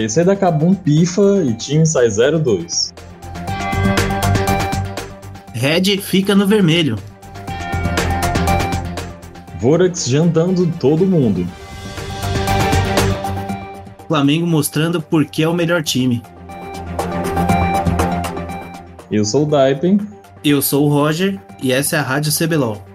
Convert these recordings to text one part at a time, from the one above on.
PC da Kabum pifa e time sai 0-2. Red fica no vermelho. Vorax jantando todo mundo. Flamengo mostrando por que é o melhor time. Eu sou o Daipen. Eu sou o Roger e essa é a Rádio CBLOL.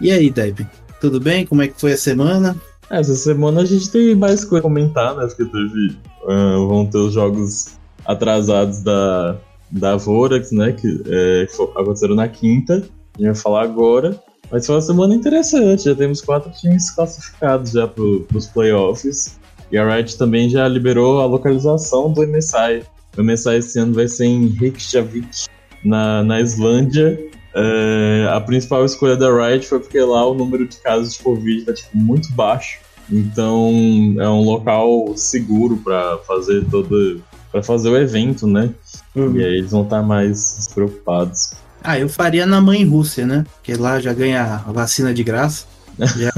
E aí, Deb? Tudo bem? Como é que foi a semana? Essa semana a gente tem mais coisa a comentar, né? Porque teve. Uh, vão ter os jogos atrasados da, da Vorax, né? Que, é, que aconteceram na quinta. A gente vai falar agora. Mas foi uma semana interessante. Já temos quatro times classificados já para os playoffs. E a Riot também já liberou a localização do MSI. O MSI esse ano vai ser em Reykjavik, na, na Islândia. É, a principal escolha da Riot foi porque lá o número de casos de Covid está tipo, muito baixo. Então é um local seguro para fazer todo. para fazer o evento, né? Uhum. E aí eles vão estar tá mais preocupados. Ah, eu faria na mãe Rússia, né? Porque lá já ganha a vacina de graça. Já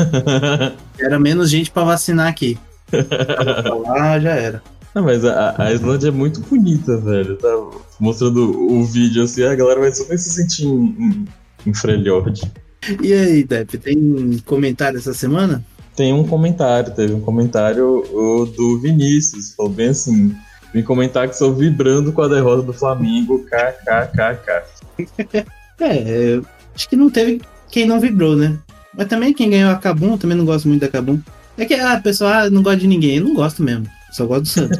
era menos gente para vacinar aqui. lá já era. Não, mas a, a Islândia é muito bonita, velho. Tá mostrando o vídeo assim, a galera vai super se sentir em, em, em. E aí, Depp, tem comentário essa semana? Tem um comentário, teve um comentário do Vinícius, falou bem assim: vim comentar que sou vibrando com a derrota do Flamengo, kkkk. é, acho que não teve quem não vibrou, né? Mas também quem ganhou a Cabum, também não gosto muito da Cabum. É que a ah, pessoa ah, não gosta de ninguém, eu não gosto mesmo. Só gosto do Santos.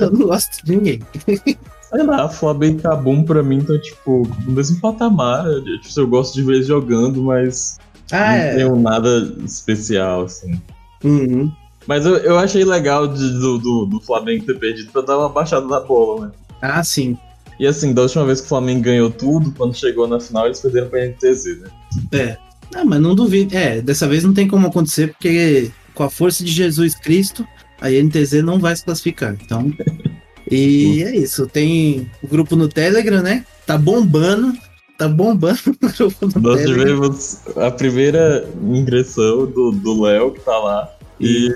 eu não gosto de ninguém. Sei lá, Flamengo e Cabum pra mim tá, tipo, no mesmo patamar. Eu, tipo, eu gosto de ver eles jogando, mas ah, não é. tenho nada especial, assim. Uhum. Mas eu, eu achei legal de, do, do, do, Flamengo ter perdido pra dar uma baixada na bola, né? Ah, sim. E assim, da última vez que o Flamengo ganhou tudo, quando chegou na final, eles perderam pra NTZ, né? É. Ah, mas não duvido. É, dessa vez não tem como acontecer, porque com a força de Jesus Cristo, a NTZ não vai se classificar. Então. E é isso. Tem o grupo no Telegram, né? Tá bombando. Tá bombando o grupo no Nós Telegram. tivemos a primeira ingressão do Léo, que tá lá. E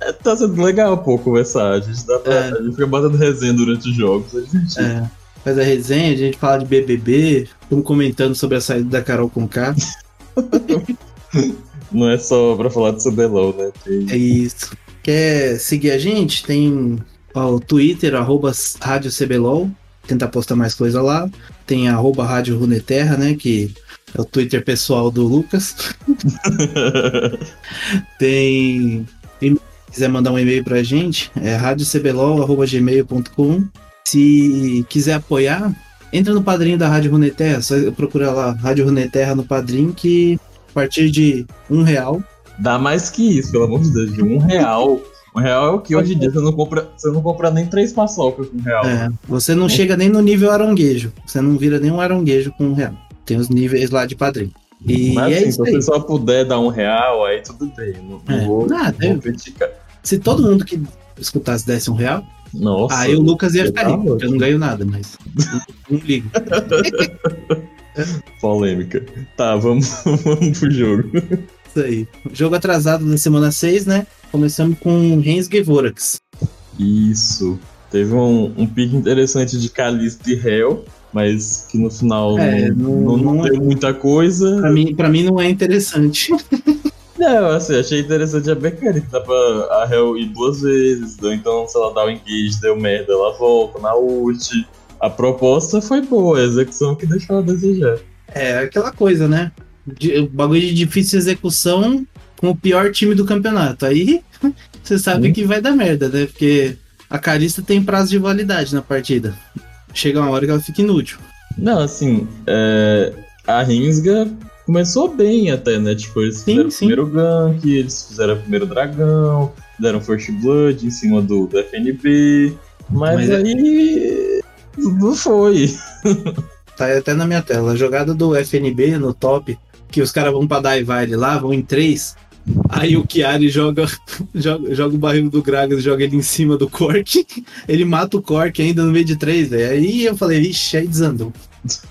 é, tá sendo legal, pô, conversar. A gente, dá pra, é. a gente fica batendo resenha durante os jogos. A gente... É. Faz a resenha, a gente fala de BBB, estamos comentando sobre a saída da Carol com K. Não é só pra falar de CBLOL, né? Tem... É isso. Quer seguir a gente? Tem o Twitter, arroba Rádio CBLOL, tentar postar mais coisa lá. Tem arroba Rádio Runeterra, né? Que é o Twitter pessoal do Lucas. Tem. Se quiser mandar um e-mail pra gente, é radiocblol.gmail.com. Se quiser apoiar, entra no padrinho da Rádio Runeterra, só procura lá, Rádio Runeterra no padrinho, que a partir de um real Dá mais que isso, pelo amor de Deus. De um real. Um real é o que hoje em dia você não compra, você não compra nem três paçocas com um real. É, você não é. chega nem no nível aranguejo. Você não vira nem um aranguejo com um real. Tem os níveis lá de padrinho. E Mas é assim, se você só puder dar um real, aí tudo bem. Não, não é. vou, Nada, vou criticar. Se todo mundo que escutasse desse um real, Nossa, aí o Lucas ia ficar rico, porque eu não ganho nada, mas não, não ligo. Polêmica. Tá, vamos, vamos pro jogo. Isso aí. Jogo atrasado na semana 6, né? Começamos com Rensga Vorax. Isso. Teve um, um pique interessante de Calista e Hell, mas que no final é, não, não, não, não deu é... muita coisa. Pra mim, pra mim não é interessante. Não, assim, achei interessante a mecânica. Dá pra a Hell ir duas vezes, ou então, se ela dá o engage, deu merda, ela volta na ult. A proposta foi boa, a execução que deixou a desejar. É, aquela coisa, né? De, bagulho de difícil execução com o pior time do campeonato. Aí você sabe hum. que vai dar merda, né? Porque a Carista tem prazo de validade na partida. Chega uma hora que ela fica inútil. Não, assim, é, a Rinsga começou bem até, né? Tipo, eles sim, fizeram sim. o primeiro gank, eles fizeram o primeiro dragão, deram First Blood em cima do, do FNB, mas, mas é aí é... não foi. Tá até na minha tela. A jogada do FNB no top que os caras vão pra Daivile lá, vão em três, Aí o Chiari joga, joga, joga o barril do Gragas, joga ele em cima do Cork. Ele mata o Cork ainda no meio de três, velho. Aí eu falei, ixi, aí desandou.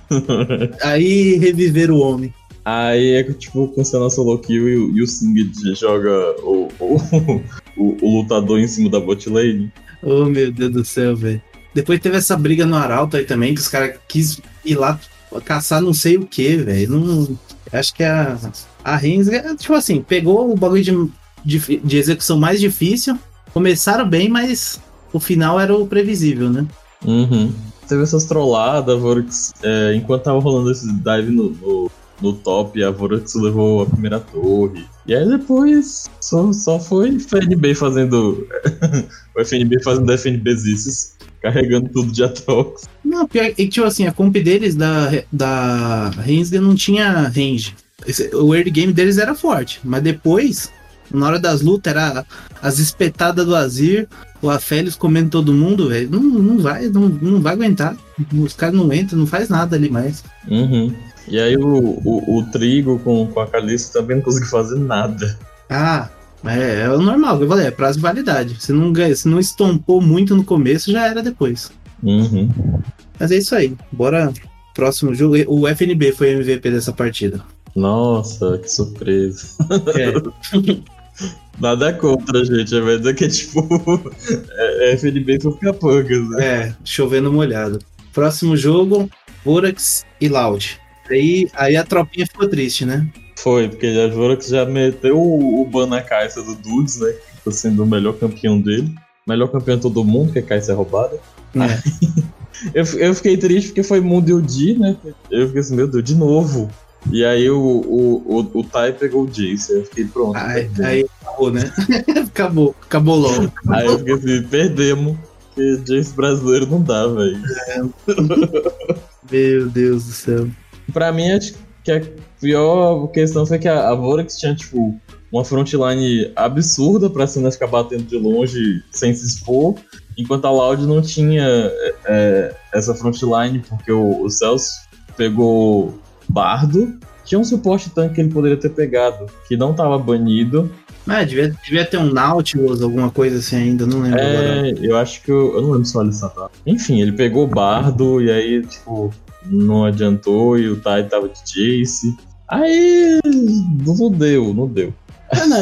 aí reviver o homem. Aí é que, tipo, cancela solo kill e, o- e o Singed joga o, o, o, o lutador em cima da bot lane. Oh, meu Deus do céu, velho. Depois teve essa briga no Arauto aí também, que os caras quis ir lá caçar não sei o que, velho. Não... Acho que a, a Reigns, é, tipo assim, pegou o bagulho de, de, de execução mais difícil. Começaram bem, mas o final era o previsível, né? Uhum. Teve essas trolladas, a Vorix, é, enquanto tava rolando esse dive no, no, no top, a Vorix levou a primeira torre. E aí depois só, só foi FNB fazendo. o FNB fazendo FNBzices, carregando tudo de Atrox. Não, pior, e, tipo assim, a comp deles da, da Rensga não tinha range. O early game deles era forte, mas depois, na hora das lutas, era as espetadas do Azir, o Afélios comendo todo mundo, velho. Não, não vai, não, não vai aguentar. Os caras não entram, não faz nada ali mais. Uhum. E aí o, o, o Trigo com, com a Calista também não conseguiu fazer nada. Ah, é, é o normal, eu falei, é prazo de validade. Se não, ganha- se não estompou muito no começo, já era depois. Uhum. Mas é isso aí. Bora. Próximo jogo. O FNB foi MVP dessa partida. Nossa, que surpresa. É. Nada contra, gente. A verdade é que, tipo, é, é FNB foi ficar poucas, né? É, chovendo molhado. Próximo jogo, Vorax e Loud. Aí, aí a tropinha ficou triste, né? Foi, porque a Vorax já meteu o, o ban na caixa do Dudes, né? Que tá sendo o melhor campeão dele. Melhor campeão de todo mundo, que a caixa é roubada. É. Eu, eu fiquei triste porque foi Mundo Di, né? Eu fiquei assim, meu Deus, de novo. E aí o, o, o, o Tai pegou o Jace. Eu fiquei pronto. Aí, acabou, né? acabou, acabou logo. Aí eu fiquei assim, perdemos. Porque Jace brasileiro não dá, velho. Meu Deus do céu. Pra mim, acho que a pior questão foi que a, a Vorax tinha, tipo, uma frontline absurda pra cena ficar batendo de longe sem se expor, enquanto a Loud não tinha é, é, essa frontline, porque o, o Celso pegou Bardo, tinha um suporte tanque que ele poderia ter pegado, que não tava banido. Ah, devia, devia ter um Nautilus, alguma coisa assim ainda, não lembro agora. É, eu acho que eu, eu não lembro se o Alisson tava. Enfim, ele pegou Bardo e aí, tipo, não adiantou e o Tai tava de Jace. Aí não deu, não deu.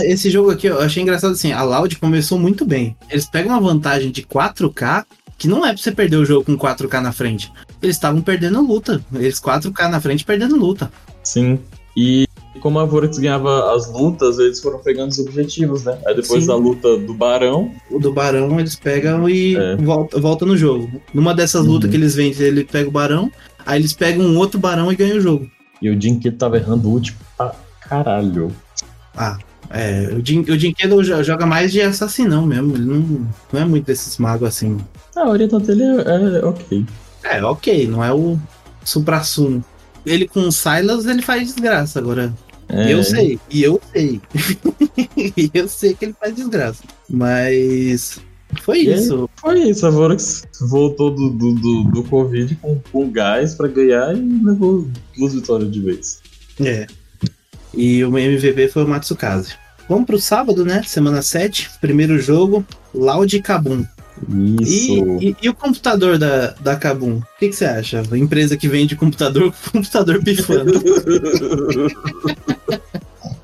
Esse jogo aqui eu achei engraçado assim, a Loud começou muito bem. Eles pegam uma vantagem de 4K, que não é pra você perder o jogo com 4K na frente. Eles estavam perdendo luta. Eles 4K na frente perdendo luta. Sim. E como a Vorax ganhava as lutas, eles foram pegando os objetivos, né? Aí depois Sim. da luta do Barão, O do Barão eles pegam e É. volta, volta no jogo. Numa dessas Uhum. lutas que eles vencem, ele pega o Barão, aí eles pegam um outro Barão e ganham o jogo. E o Jinket tava errando ult pra caralho. Ah, é. O, o jo- joga mais de assassinão mesmo. Ele não, não é muito desses magos assim. Ah, o orientante dele é, é ok. É, ok, não é o supra-sumo. Ele com o Silas, ele faz desgraça agora. É, Eu sei, e eu sei. e eu sei que ele faz desgraça. Mas foi E isso. Foi isso, a Vorax voltou do, do, do, do Covid com, com gás pra ganhar e levou duas vitórias de vez. É. E o MVP foi o Matsukaze. Vamos pro sábado, né? Semana 7, primeiro jogo, Loud e Kabum. E, Isso. e, e o computador da, da Kabum? O que, que você acha? A empresa que vende computador com computador pifando.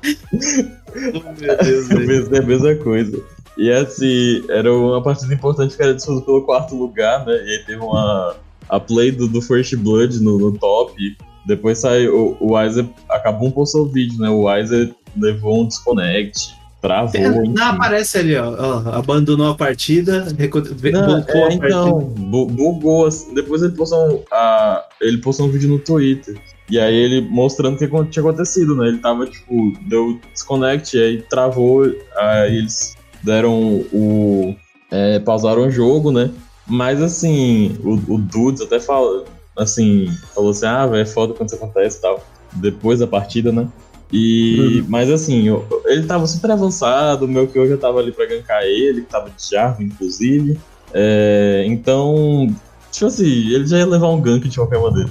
oh, meu Deus, pensei a mesma coisa. E assim, era uma partida importante que era disputada pelo quarto lugar, né? E aí teve uma. A play do, do First Blood no, no top. Depois saiu. O, o Weiser acabou um postou o vídeo, né? O Weiser levou um desconnect, travou. enfim. Não, aparece ali, ó, ó, Abandonou a partida, Não, é, a partida. então, bu- bugou. assim. Depois ele postou, um, a, ele postou um vídeo no Twitter. E aí ele mostrando o que tinha acontecido, né? Ele tava, tipo, deu desconnect, e aí travou, aí eles deram o. é, pausaram o jogo, né? Mas assim, o, o Dudes até fala, assim, falou assim, ah, velho, é foda quando isso acontece e tal. Depois da partida, né? E, mas assim, eu- ele tava super avançado, o meu que já tava ali pra gankar ele, que tava de Jarvan, inclusive. É, então, tipo assim, ele já ia levar um gank de qualquer maneira.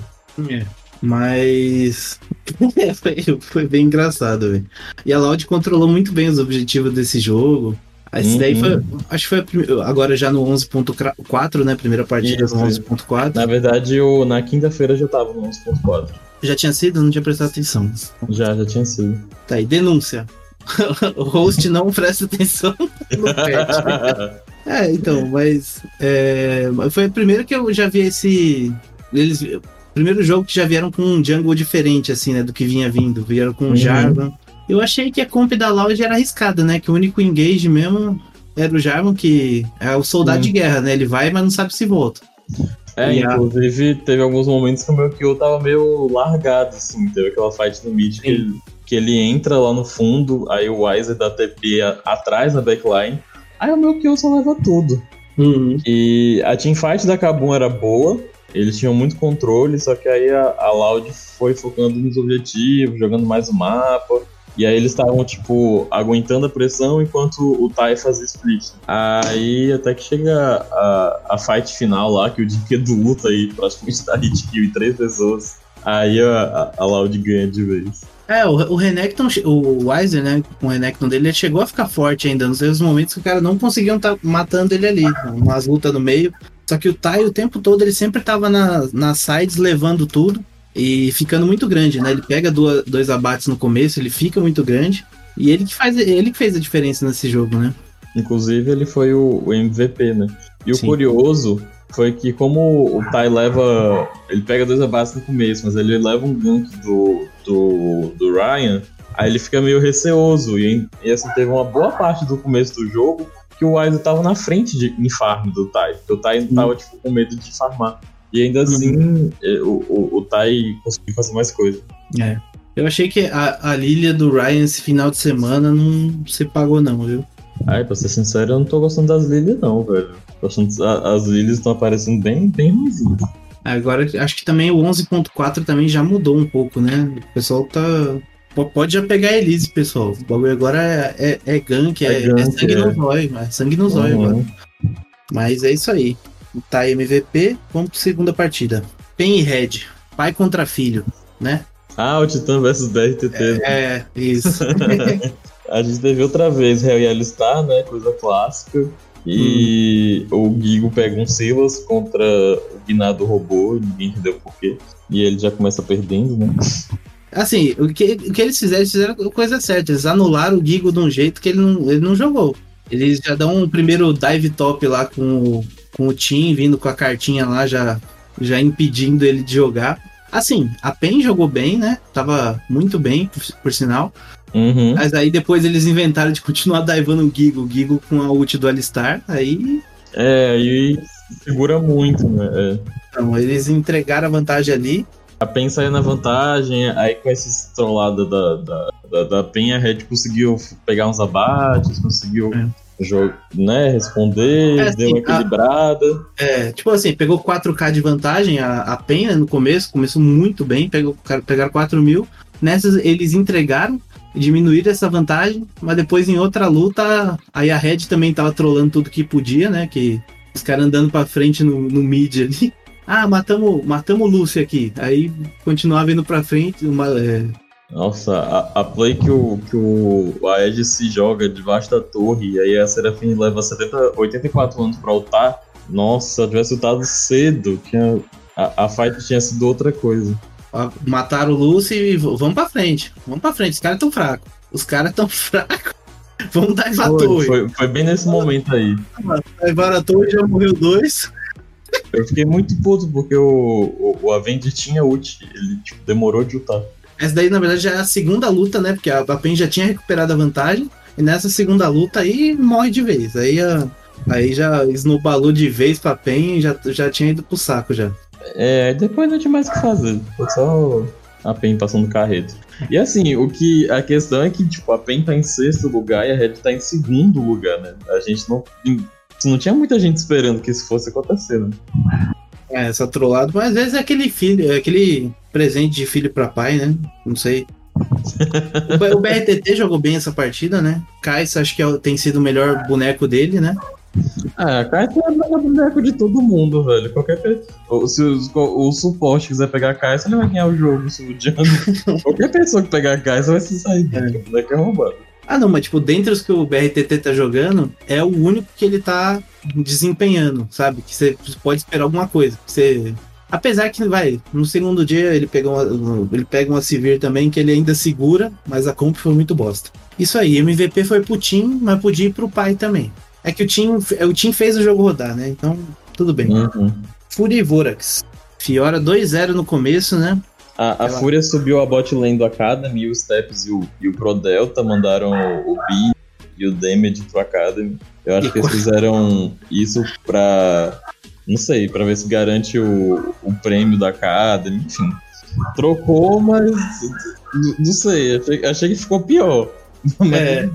É. Mas foi, foi bem engraçado, velho. E a Loud controlou muito bem os objetivos desse jogo. Esse Uhum. daí foi. Acho que foi a prime- agora já no 11.4, né? Primeira partida Isso, no isso. 11.4. Na verdade, o, na quinta-feira já tava no 11.4. Já tinha sido? Não tinha prestado atenção. Já, já tinha sido. Tá aí, denúncia. o host não presta atenção no patch. É, então, mas. é, foi o primeiro que eu já vi esse. Eles. Primeiro jogo que já vieram com um jungle diferente, assim, né? Do que vinha vindo. Vieram com Uhum. um Jarvan. Eu achei que a comp da Loud era arriscada, né? Que o único engage mesmo era o Jarvan, que é o soldado Sim. de guerra, né? Ele vai, mas não sabe se volta. É, E a- inclusive teve alguns momentos que o meu kill tava meio largado, assim. Teve aquela fight no mid que ele, que ele entra lá no fundo, aí o Wiser dá TP a- atrás na backline. Aí o meu kill só leva tudo. E a teamfight da Kabum era boa, eles tinham muito controle, só que aí a, a Loud foi focando nos objetivos, jogando mais o mapa. E aí eles estavam, tipo, aguentando a pressão enquanto o Tai fazia split. Aí até que chega a, a fight final lá, que o Dinkedo luta aí praticamente dá hit kill em três pessoas. Aí a, a, Loud ganha de vez. É, o, o Renekton, o Weiser, né, com o Renekton dele, ele chegou a ficar forte ainda, nos seus momentos que o cara não conseguiam estar matando ele ali, umas lutas no meio. Só que o Tai, o tempo todo, ele sempre tava na, nas sides levando tudo e ficando muito grande, né? Ele pega duas, dois abates no começo, ele fica muito grande. E ele que, faz, ele que fez a diferença nesse jogo, né? Inclusive, ele foi o, o MVP, né? E Sim. o curioso foi que, como o Tai leva. Ele pega dois abates no começo, mas ele leva um gank do, do, do Ryan, aí ele fica meio receoso. E, e assim, teve uma boa parte do começo do jogo que o Wiser tava na frente de, em farm do Tai. Porque o Tai tava tipo, com medo de farmar. E ainda assim, eh, o, o, o Tai conseguiu fazer mais coisa. É. Eu achei que a, a Lilia do Ryan esse final de semana não se pagou, não, viu? Ai, pra ser sincero, eu não tô gostando das lilies, não, velho. Achando a- as lilies estão aparecendo bem, bem ruimzinhas. Agora, acho que também o 11.4 também já mudou um pouco, né? O pessoal tá. po- Pode já pegar a Elise, pessoal. O bagulho agora é, é, é gank, é, É gank, é sangue é. no zóio, é sangue no zóio Uhum. agora. Mas é isso aí. Tá MVP, vamos pra segunda partida. Pen e Red, pai contra filho, né? Ah, o Titã versus BRTT. É, isso. A gente teve outra vez Hell e Alistar, né? Coisa clássica. E o Gigo pega um Silas contra o Guinado robô, ninguém entendeu por quê. E ele já começa perdendo, né? Assim, o que, o que eles fizeram, eles fizeram a coisa certa. Eles anularam o Gigo de um jeito que ele não, ele não jogou. Eles já dão um primeiro dive top lá com o, com o Tim vindo com a cartinha lá, já, já impedindo ele de jogar. Assim, a PEN jogou bem, né? Tava muito bem, por, por sinal. Uhum. Mas aí depois eles inventaram de continuar divando o Gigo, o Gigo com a ult do Alistar. Aí, É, e segura muito, né? É. então, eles entregaram a vantagem ali. A PEN saiu na vantagem, aí com esses trolladas da, da, da, da PEN, a Red conseguiu pegar uns abates, conseguiu jo- né, responder, É, deu assim, uma equilibrada. É, tipo assim, pegou 4K de vantagem a, a PEN né, no começo, começou muito bem, pegou, pegaram 4 mil. Nessas eles entregaram, diminuíram essa vantagem, mas depois em outra luta, aí a Red também tava trolando tudo que podia, né? Que os caras andando pra frente no, no mid ali. Ah, matamos, matamos o Lúcio aqui. Aí continuava indo pra frente. Uma, é, Nossa, a, a play que o, que o a Edge se joga debaixo da torre, e aí a Serafine leva 70, 84 anos pra ultar. Nossa, tivesse ultado cedo, tinha, a, a fight tinha sido outra coisa. mataram o Lúcio e vamos pra frente. Vamos pra frente, os caras tão fracos. Os caras tão fracos. Vamos dar a Foi, torre. foi, foi bem nesse momento aí. Levaram a torre, já morreu dois. Eu fiquei muito puto porque o, o, o Avenger tinha ult, ele tipo, demorou de ultar. Essa daí, na verdade, já é a segunda luta, né? Porque a, PEN já tinha recuperado a vantagem. E nessa segunda luta aí morre de vez. Aí, a, aí já esnobalou de vez pra PEN e já, já tinha ido pro saco já. É, depois não tinha mais o que fazer. Foi só a PEN passando carreto. E assim, o que. A questão é que, tipo, a PEN tá em sexto lugar e a Red tá em segundo lugar, né? A gente não. Não tinha muita gente esperando que isso fosse acontecer, né? É, essa trollada. Mas às vezes é aquele filho, é aquele presente de filho pra pai, né? Não sei. O, o BRTT jogou bem essa partida, né? Kais acho que é tem sido o melhor boneco dele, né? Ah, a Kai'Sa é o boneco de todo mundo, velho. Qualquer pessoa. Se o, o suporte quiser pegar a Kai'Sa, ele vai ganhar o jogo. Se o Django... Qualquer pessoa que pegar a Kai'Sa vai se sair. É. O boneco é roubado. Ah, não, mas tipo, dentre os que o BRTT tá jogando, é o único que ele tá desempenhando, sabe? Que você pode esperar alguma coisa. Você Apesar que vai, no segundo dia ele pega uma, ele pega uma Sivir também que ele ainda segura, mas a comp foi muito bosta. Isso aí, MVP foi pro Tim, mas podia ir pro pai também. É que o Tim, o Tim fez o jogo rodar, né? Então, tudo bem. Uhum. Fúria e Vorax. Fiora 2-0 no começo, né? A, a Fúria subiu a bot lane do Academy, e o Steps e o, e o Pro Delta mandaram o, o B e o Damage pro Academy. Eu acho que eles fizeram isso pra não sei, para ver se garante o, o prêmio da Academy, enfim. Trocou, mas não sei, achei, achei que ficou pior. Mas é,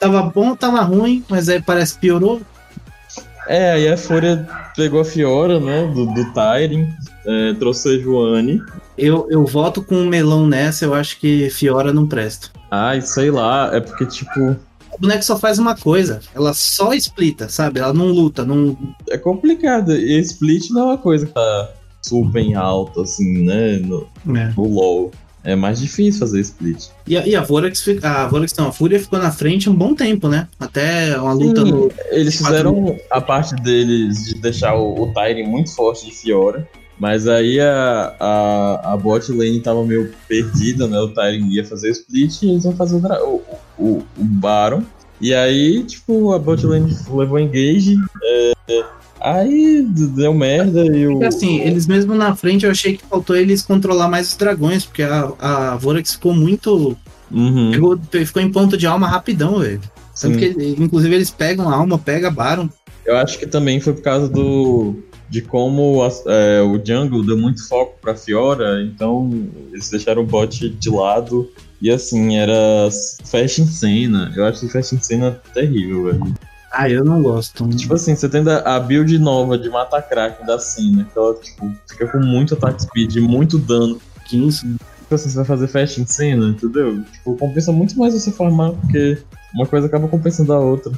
tava bom, tava ruim, mas aí parece que piorou. É, aí a Fúria pegou a Fiora, né, do, do é, trouxe a Joane. Eu, eu voto com o melão nessa, eu acho que Fiora não presta. Ai, sei lá, é porque, tipo, o boneco só faz uma coisa, ela só splita, sabe? Ela não luta, não. É complicado. E split não é uma coisa que tá super alto, assim, né? No, é. no LoL. É mais difícil fazer split. E a, e a Vorax, a Vorax não, a Fúria ficou na frente um bom tempo, né? Até uma luta Sim, no. Eles fizeram a parte deles de deixar o, o Tyrion muito forte de Fiora. Mas aí a, a, a bot lane tava meio perdida, né? O Tyrion ia fazer o split e eles vão fazer o, o, o Baron. E aí, tipo, a bot lane levou engage. É, aí deu merda e o. Assim, eles mesmo na frente eu achei que faltou eles controlar mais os dragões, porque a, a Vorax ficou muito. Uhum. Pegou, ficou em ponto de alma rapidão, velho. Tanto que, inclusive, eles pegam a alma, pega Baron. Eu acho que também foi por causa do de como é, o jungle deu muito foco pra Fiora, então eles deixaram o bot de lado. E assim, era fast em cena. Eu acho que fast em cena terrível, velho. Ah, eu não gosto. Tipo assim, você tem a build nova de mata crack da cena, que ela tipo, fica com muito ataque speed, muito dano. 15. Tipo assim, você vai fazer fast em cena, entendeu? Tipo, compensa muito mais você farmar, porque uma coisa acaba compensando a outra.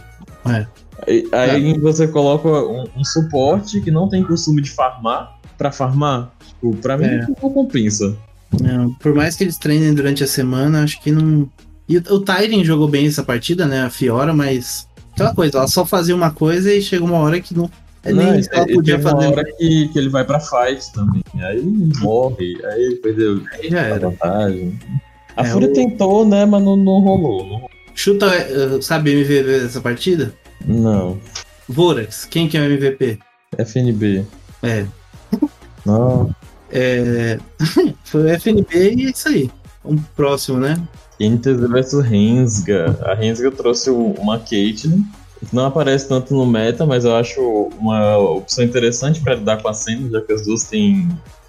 É. Aí, aí é. você coloca um, um, suporte que não tem costume de farmar pra farmar. Tipo, pra mim é. não compensa. Não, por mais que eles treinem durante a semana, acho que não. E o Tyrion jogou bem essa partida, né? A Fiora, mas. Aquela coisa, ela só fazia uma coisa e chega uma hora que não. É não, nem isso ela podia fazer. Uma hora que, que ele vai pra fight também. Aí ele morre, aí ele perdeu aí já era. a vantagem. A é, Fúria o... tentou, né? Mas não, não rolou. Não... Chuta, eh, sabe MVV dessa partida? Não. Vorax, quem que é o MVP? FNB. É. Não. É... Foi o FNB e é isso aí. Um próximo, né? Inter versus Rensga. A Rensga trouxe uma Caitlyn. Não aparece tanto no meta, mas eu acho uma opção interessante para lidar com a cena, já que as duas têm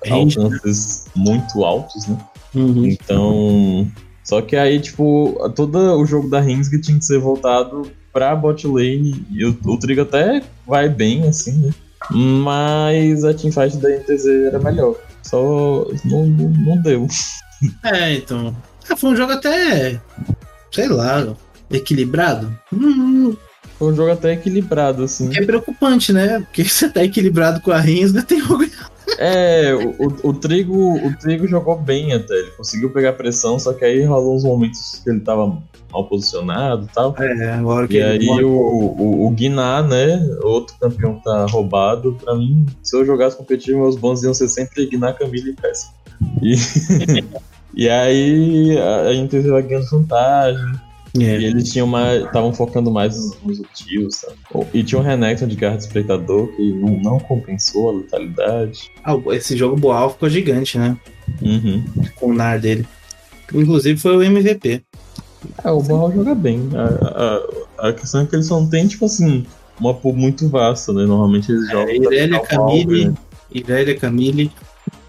alcances muito altos, né? Uhum. Então. Só que aí, tipo, todo o jogo da Rensga tinha que ser voltado pra bot lane. O, o Trigo até vai bem, assim, né? Mas a teamfight da NTZ era melhor. Só não, não, não deu. É, então. Ah, foi um jogo até. Sei lá, equilibrado. Hum, foi um jogo até equilibrado, assim. É preocupante, né? Porque você tá equilibrado com a Rensga, tem algo é, o, o, Trigo, o Trigo jogou bem até, ele conseguiu pegar pressão, só que aí rolou uns momentos que ele tava mal posicionado e tal. É, agora que E aí o, o, o Guiná, né, outro campeão que tá roubado, pra mim, se eu jogasse competitivo, meus bons iam ser sempre Guiná, Camila e Péssimo. E, e aí a, a Inter vai ganhando vantagem. É. E eles tinham mais. estavam focando mais nos, nos objetivos, sabe? E tinha um Renekton de garra de espreitador que não, não compensou a letalidade. Ah, esse jogo Boal ficou gigante, né? Uhum. Com o NAR dele. Inclusive foi o MVP. É, o Boal joga bem. A, a, a, questão é que eles não têm, tipo assim, uma pool muito vasta, né? Normalmente eles é, jogam. É, Irelia Camille. Né? Irelia Camille.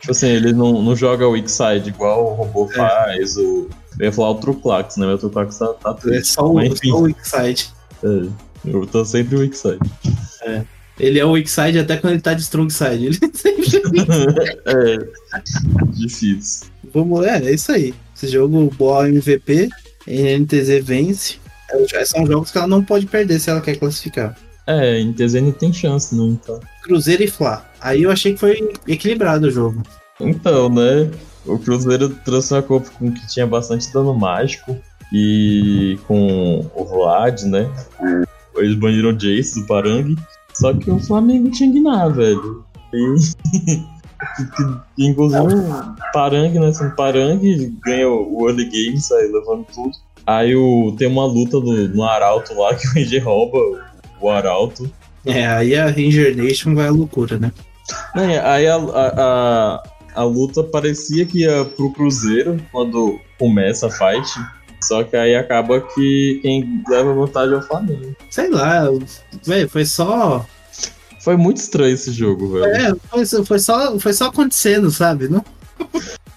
Tipo assim, ele não, não joga o weak side igual o robô é. faz, o eu ia falar o Truclax, né? O Truclax tá, tá triste. É só o, Mas, só o Wixside. É, eu tô sempre o Wixside. É. Ele é o Wixside até quando ele tá de Strongside. Ele sempre é. Difícil. Vamos, é, é isso aí. Esse jogo boa MVP, NTZ vence. É, são jogos que ela não pode perder se ela quer classificar. É, em TZ não tem chance, não, então. Cruzeiro e Fla. Aí eu achei que foi equilibrado o jogo. Então, né? O Cruzeiro trouxe uma Copa com que tinha bastante dano mágico e com o Vlad, né? Eles baniram o Jace do Parangue. Só que o Flamengo tinha Guiná, velho. E. que, inclusive o Parangue, né? Sendo Parangue, ganha o early game, sai levando tudo. Aí o, tem uma luta no, no Arauto lá que o Ranger rouba o Arauto. É, aí a Ranger Nation vai à loucura, né? É, aí a, a, a, a, luta parecia que ia pro Cruzeiro quando começa a fight. Só que aí acaba que quem leva vantagem é o Flamengo. Sei lá, velho, foi só. Foi muito estranho esse jogo, velho. É, foi, foi, só, foi só acontecendo, sabe? Não?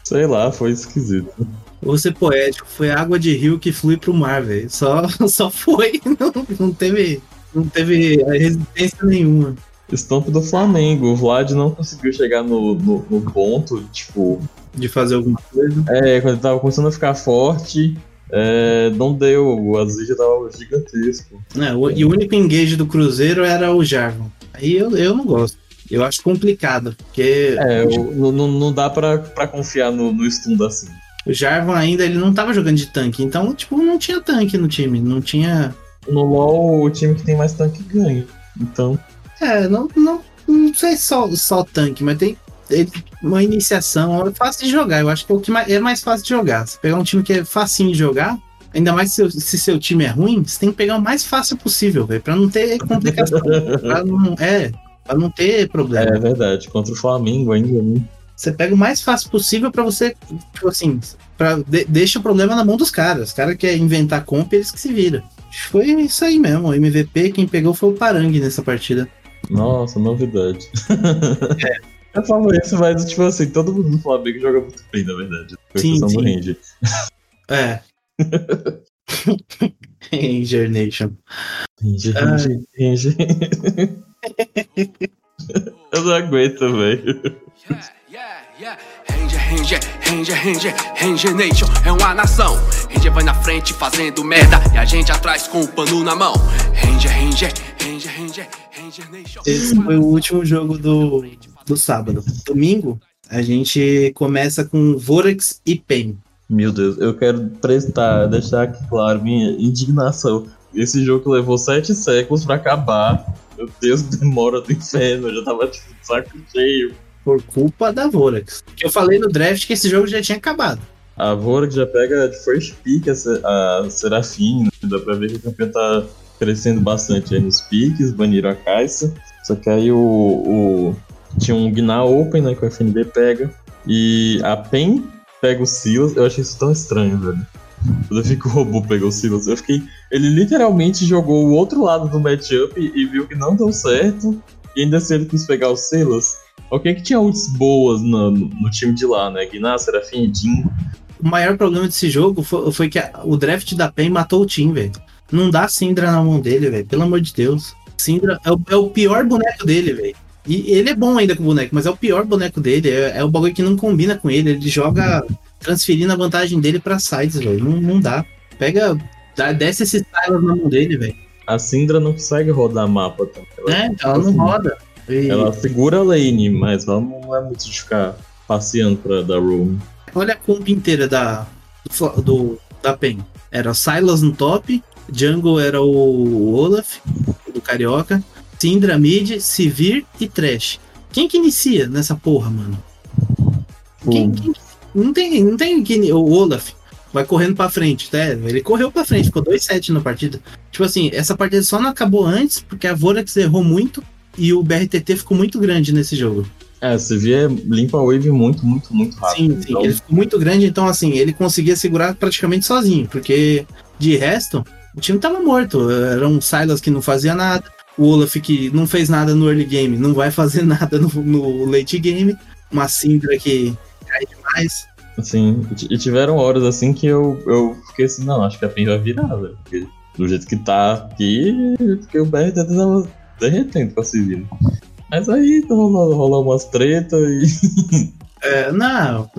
Sei lá, foi esquisito. Vou ser poético, foi água de rio que flui pro mar, velho. Só, só foi, não, não teve. Não teve resistência nenhuma. Estampo do Flamengo. O Vlad não conseguiu chegar no, no, no, ponto, tipo. De fazer alguma coisa. É, quando ele tava começando a ficar forte, é, não deu. O Aziz já tava gigantesco. É, o, e o único engage do Cruzeiro era o Jarvan. Aí eu, eu não gosto. Eu acho complicado, porque... É, não, não dá pra, pra confiar no, no assim. O Jarvan ainda, ele não tava jogando de tanque, então, tipo, não tinha tanque no time, não tinha... No LoL, o time que tem mais tanque ganha, então... É, não, não, não sei só, só tanque, mas tem, uma iniciação, é fácil de jogar, eu acho que é o que mais, é mais fácil de jogar. Você pegar um time que é facinho de jogar, ainda mais se, se seu time é ruim, você tem que pegar o mais fácil possível, velho, pra não ter complicação. pra não, é, Pra não ter problema. É verdade, contra o Flamengo ainda, né? Você pega o mais fácil possível para você, tipo assim, pra, de, deixa o problema na mão dos caras. Os caras querem inventar comp, eles que se viram. Foi isso aí mesmo. O MVP, quem pegou foi o Parangue nessa partida. Nossa, novidade. É. Eu falo isso, mas tipo assim, todo mundo no Flamengo joga muito bem, na verdade. Com sim, sim. do Ranger. É. Ranger Nation. Ranger, Ranger, Ranger. Eu não aguento, velho. Ranger, Ranger, Ranger, Ranger, Ranger Nation é uma nação. Ranger vai na frente fazendo merda e a gente atrás com o pano na mão. Ranger, Ranger, Ranger, Ranger, Ranger Nation. Esse foi o último jogo do, do sábado. Domingo, a gente começa com Vorax e Pen. Meu Deus, eu quero prestar, deixar aqui claro minha indignação. Esse jogo levou sete séculos para acabar meu Deus, demora do inferno, eu já tava tipo, saco cheio. Por culpa da Vorax. Eu falei no draft que esse jogo já tinha acabado. A Vorax já pega de first pick a, a Serafim, né? dá pra ver que o campeão tá crescendo bastante aí nos piques, baniram a Caixa. Só que aí o, o tinha um Gná Open, né, que o FNB pega. E a PEN pega o Silas. Eu achei isso tão estranho, velho. Quando eu que o robô pegou o Silas, eu fiquei. Ele literalmente jogou o outro lado do matchup e viu que não deu certo. E ainda assim ele quis pegar o Silas. Ok, que tinha ults boas no, no, time de lá, né? Gná, Serafim Jin. O maior problema desse jogo foi, foi que a, o draft da PEN matou o time, velho. Não dá Syndra na mão dele, velho. Pelo amor de Deus. Syndra é o, é o pior boneco dele, velho. E ele é bom ainda com o boneco, mas é o pior boneco dele. É, é o bagulho que não combina com ele. Ele joga transferindo a vantagem dele pra sides, velho. Não, não dá. Pega. Dá, desce esse Silas na mão dele, velho. A Syndra não consegue rodar mapa também. Ela, é, ela não assim, roda. E... Ela segura a lane, mas ela não é muito de ficar passeando pra dar room. Olha a comp inteira da, do, do, da PEN. Era Silas no top, Jungle era o Olaf, do Carioca, Syndra mid, Sivir e Trash. Quem que inicia nessa porra, mano? Quem, quem, não tem, não tem o Olaf vai correndo para frente, né? Ele correu para frente, ficou 2-7 na partida. Tipo assim, essa partida só não acabou antes porque a Vorax errou muito e o BRTT ficou muito grande nesse jogo. É, você vê limpa a wave muito, muito, muito rápido. Sim, sim, então... ele ficou muito grande, então assim, ele conseguia segurar praticamente sozinho, porque de resto, o time tava morto. Era um Silas que não fazia nada, o Olaf que não fez nada no early game, não vai fazer nada no, no late game, uma Syndra que cai demais. Assim, e tiveram horas assim que eu, eu fiquei assim, não, acho que a PEN vai virar, velho. Porque do jeito que tá aqui, que o BR tava derretendo com a Civil. Mas aí rolou, rolou umas tretas e. É, não,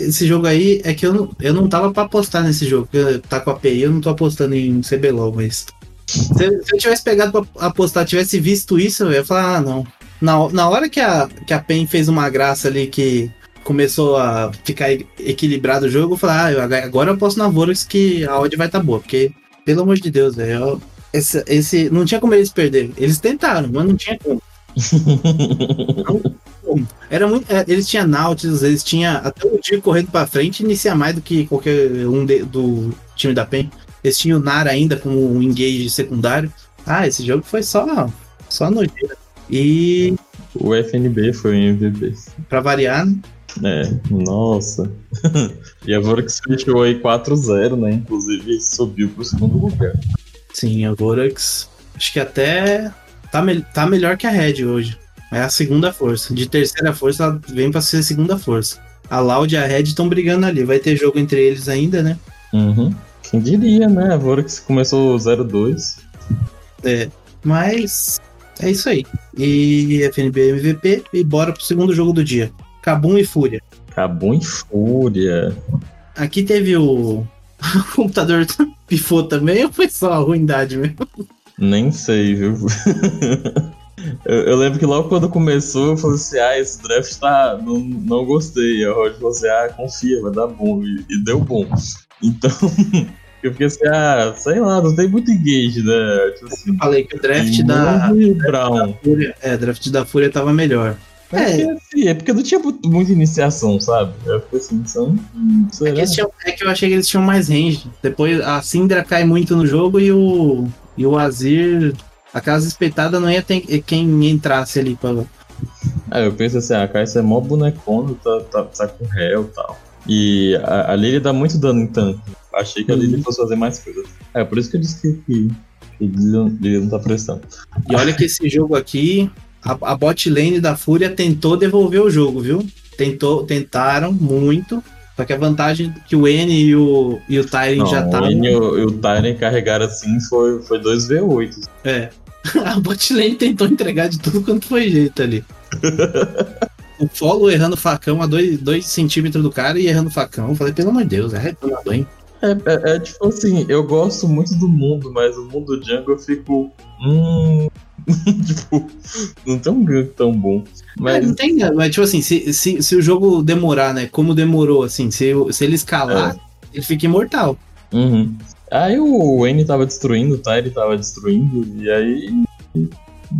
esse jogo aí é que eu não, eu não tava pra apostar nesse jogo, porque tá com a API, eu não tô apostando em CBLOL, mas Se, se eu tivesse pegado pra apostar, tivesse visto isso, eu ia falar, ah, não. Na, na hora que a, que a PEN fez uma graça ali que começou a ficar equilibrado o jogo, eu falei, ah, agora eu aposto na Vorax que a odd vai estar tá boa, porque, pelo amor de Deus, velho, esse, esse, não tinha como eles perderem. Eles tentaram, mas não tinha como. Era muito, é, eles tinham Nautilus, eles tinham até o dia correndo para frente, inicia mais do que qualquer um de, do time da PEN. Eles tinham o Nara ainda como um engage secundário. Ah, esse jogo foi só, só nojeira. E. O FNB foi o MVP. Pra variar, né? É, nossa. e a Vorax fechou aí 4-0, né? Inclusive subiu pro segundo lugar. Sim, a Vorax. Acho que até tá, me tá melhor que a Red hoje. É a segunda força. De terceira força, ela vem pra ser segunda força. A Loud e a Red estão brigando ali. Vai ter jogo entre eles ainda, né? Uhum. Quem diria, né? A Vorax começou 0-2. É. Mas é isso aí. E FNB MVP e bora pro segundo jogo do dia. Cabum e Fúria. Cabum e Fúria. Aqui teve o, o computador pifou também ou foi só a ruindade mesmo? Nem sei, viu? eu, eu, lembro que logo quando começou, eu falei assim: ah, esse draft tá. Não, não gostei. A Roger falou assim: ah, confia, vai dar bom. E, e deu bom. Então. eu fiquei assim, ah, sei lá, não tem muito engage, né? Tipo assim, eu falei que o draft da, Brown. da Fúria. É, draft da Fúria tava melhor. É, é, assim, é porque não tinha muita iniciação, sabe? Eu fiquei assim, são. É que, tinham, é que eu achei que eles tinham mais range. Depois a Syndra cai muito no jogo e o. E o Azir. A casa espetada não ia ter quem entrasse ali pra. É, eu penso assim, ah, a Kai'Sa é mó bonecona, tá, tá, tá com réu e tal. E a, a Lily dá muito dano em tanque. Achei que a Lily uhum. fosse fazer mais coisas. É, por isso que eu disse que, que, que Lily não tá prestando. E olha que esse jogo aqui, a, a bot lane da Fúria tentou devolver o jogo, viu? Tentou, tentaram muito. Só que a vantagem que o N e o, e o Tyrion já estavam. O N e o, o Tyrion carregaram assim foi, foi 2v8. É. A bot lane tentou entregar de tudo quanto foi jeito ali. o follow errando facão a 2 centímetros do cara e errando facão. Eu falei, pelo amor de Deus, é retornado, hein? É, é, é, tipo assim, eu gosto muito do mundo, mas o mundo jungle eu fico. Hum. tipo, não tem um gank tão bom. Mas... É, não tem, mas tipo assim, se, se, se o jogo demorar, né? Como demorou, assim, se, se ele escalar, é. ele fica imortal. Uhum. Aí o N tava destruindo, o Tyre tava destruindo, e aí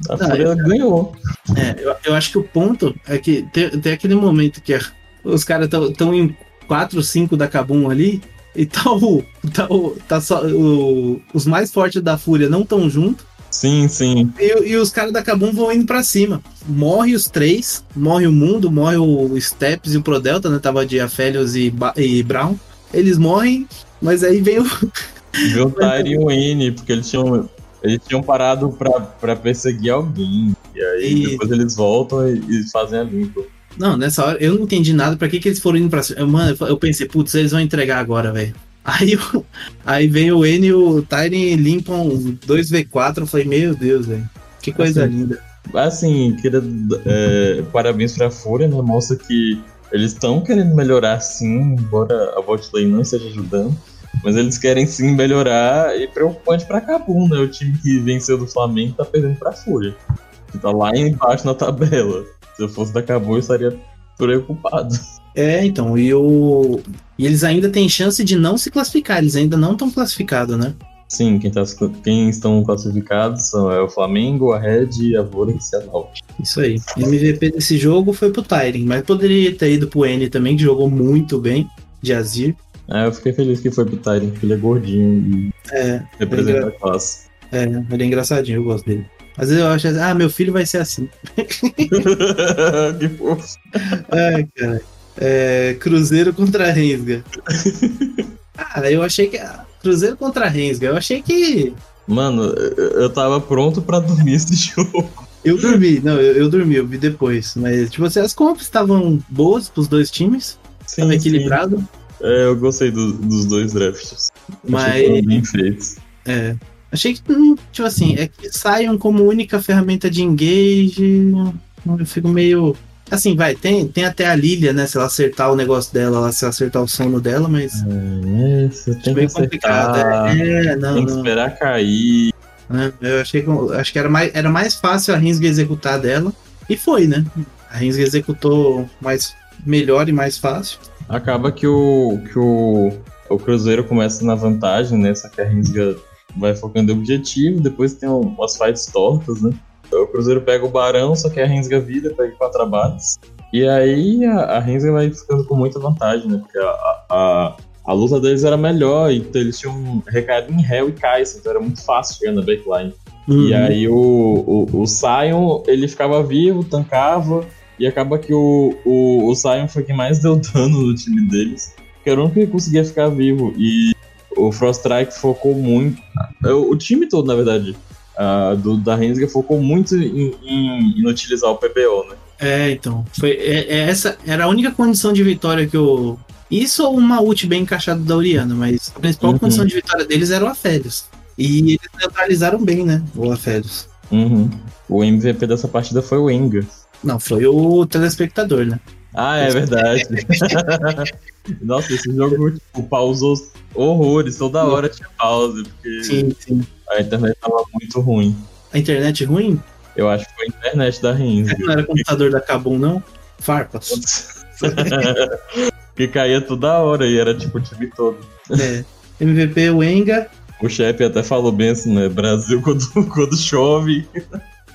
a não, Fúria ganhou. É, eu, eu, acho que o ponto é que tem, tem aquele momento que os caras estão em 4, 5 da Kabum ali, e tá o. Tá o, tá só, o os mais fortes da Fúria não estão juntos. Sim, sim. E, e os caras da Kabum vão indo pra cima. Morre os três, morre o mundo, morre o Steps e o Prodelta, né? Tava de Aphelios e, e Brown. Eles morrem, mas aí vem o. Vem o Tyre e o N, porque eles tinham. Eles tinham parado pra, pra perseguir alguém. E aí e... depois eles voltam e, e fazem a limpa. Não, nessa hora eu não entendi nada. Pra que, que eles foram indo pra cima? Mano, eu pensei, putz, eles vão entregar agora, velho. Aí, aí vem o N e o Tyrene limpam 2v4. Eu falei, meu Deus, velho. Que coisa assim, linda. Assim, queria, é, parabéns pra Fúria, né? Mostra que eles estão querendo melhorar sim, embora a bot lane não esteja ajudando. Mas eles querem sim melhorar e preocupante pra Cabum, né? O time que venceu do Flamengo tá perdendo pra Fúria. Que tá lá embaixo na tabela. Se eu fosse da Cabum, eu estaria preocupado. É, então, e, o... e eles ainda têm chance de não se classificar, eles ainda não estão classificados, né? Sim, quem, tá, quem estão classificados são é o Flamengo, a Red, a Vorax e a Nautic. Isso aí. O MVP desse jogo foi pro Tyren, mas poderia ter ido pro N também, que jogou muito bem, de Azir. É, eu fiquei feliz que foi pro Tyren, porque ele é gordinho e é, representa é engra... a classe. É, ele é engraçadinho, eu gosto dele. Às vezes eu acho assim, ah, meu filho vai ser assim. que fofo. Ai, cara. É, Cruzeiro contra Rensga. Cara, eu achei que. Cruzeiro contra Rensga. Eu achei que. Mano, eu tava pronto para dormir esse jogo. Eu dormi, não, eu, eu, dormi, eu vi depois. Mas, tipo assim, as compras estavam boas pros dois times. Sim, tava equilibrado. Sim. É, eu gostei do, dos dois drafts. Mas. bem feitos. É. Achei que, hum, tipo assim, é que saiam como única ferramenta de engage. Eu fico meio. Assim, vai, tem, tem até a Lilia, né? Se ela acertar o negócio dela, ela, se ela acertar o sono dela, mas. É, você tem que complicado. É, não, tem que esperar cair. Né? Eu achei que, acho que era mais, era mais fácil a Rinsga executar dela. E foi, né? A Rinsga executou mais, melhor e mais fácil. Acaba que o, que o, o Cruzeiro começa na vantagem, né? Só que a Rinsga vai focando em objetivo, depois tem umas fights tortas, né? O Cruzeiro pega o Barão, só que a Rinsga vira, pega quatro abates. E aí a, a Rinsga vai ficando com muita vantagem, né? Porque a, a, a luta deles era melhor, então eles tinham recaído em Hell e Kai'Sa, então era muito fácil chegar na backline. Uhum. E aí o, o, o Sion, ele ficava vivo, tancava, e acaba que o, o, o Sion foi quem mais deu dano no time deles, que era o único que conseguia ficar vivo. E o Frost Strike focou muito. O, o time todo, na verdade, uh, do, da Rensga focou muito em, em, em, utilizar o PBO, né? É, então. Foi, é, é essa era a única condição de vitória que o, isso ou uma ult bem encaixada da Oriana, mas a principal uhum. condição de vitória deles era o Afélios. E eles neutralizaram bem, né? O Afélios. Uhum. O MVP dessa partida foi o Enga. Não, foi o telespectador, né? Ah, é verdade. Nossa, esse jogo tipo, pausou horrores, toda hora tinha pause, porque sim, sim. a internet tava muito ruim. A internet ruim? Eu acho que foi a internet da Renzi. Não era computador da Kabum, não? Farpas. que caía toda hora e era tipo o time todo. É. MVP Wenga. O chefe até falou bem assim, né? Brasil quando, quando chove.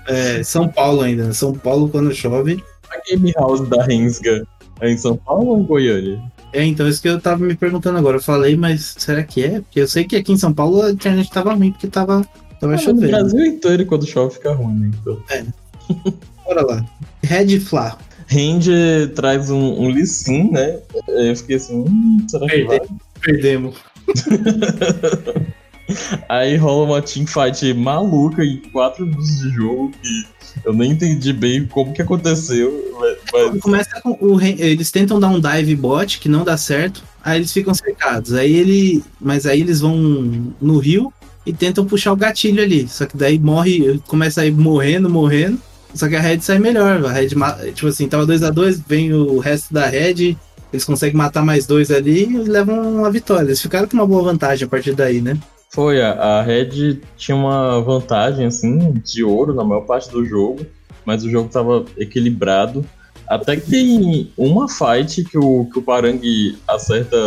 É, São Paulo ainda. Né? São Paulo quando chove. A Game House da Rensga é em São Paulo ou em Goiânia? É, então, isso que eu tava me perguntando agora. Eu falei, mas será que é? Porque eu sei que aqui em São Paulo a internet tava ruim, porque tava, tava ah, chovendo. No Brasil inteiro, quando chove, fica ruim, né? Então. É. Bora lá. Red Fla. Range traz um, um né? Eu fiquei assim, hum, será que vai? Perdemos. Aí rola uma teamfight maluca em 4 minutos de jogo que eu nem entendi bem como que aconteceu. Mas... Começa com o, eles tentam dar um dive bot que não dá certo, aí eles ficam cercados. Aí ele, mas aí eles vão no rio e tentam puxar o gatilho ali. Só que daí morre, começa a ir morrendo, morrendo. Só que a Red sai melhor. A Red, tipo assim, tava 2 a 2 vem o resto da Red, eles conseguem matar mais dois ali e levam a vitória. Eles ficaram com uma boa vantagem a partir daí, né? Foi, a, a Red tinha uma vantagem, assim, de ouro na maior parte do jogo, mas o jogo tava equilibrado. Até que tem uma fight que o, que o Parang acerta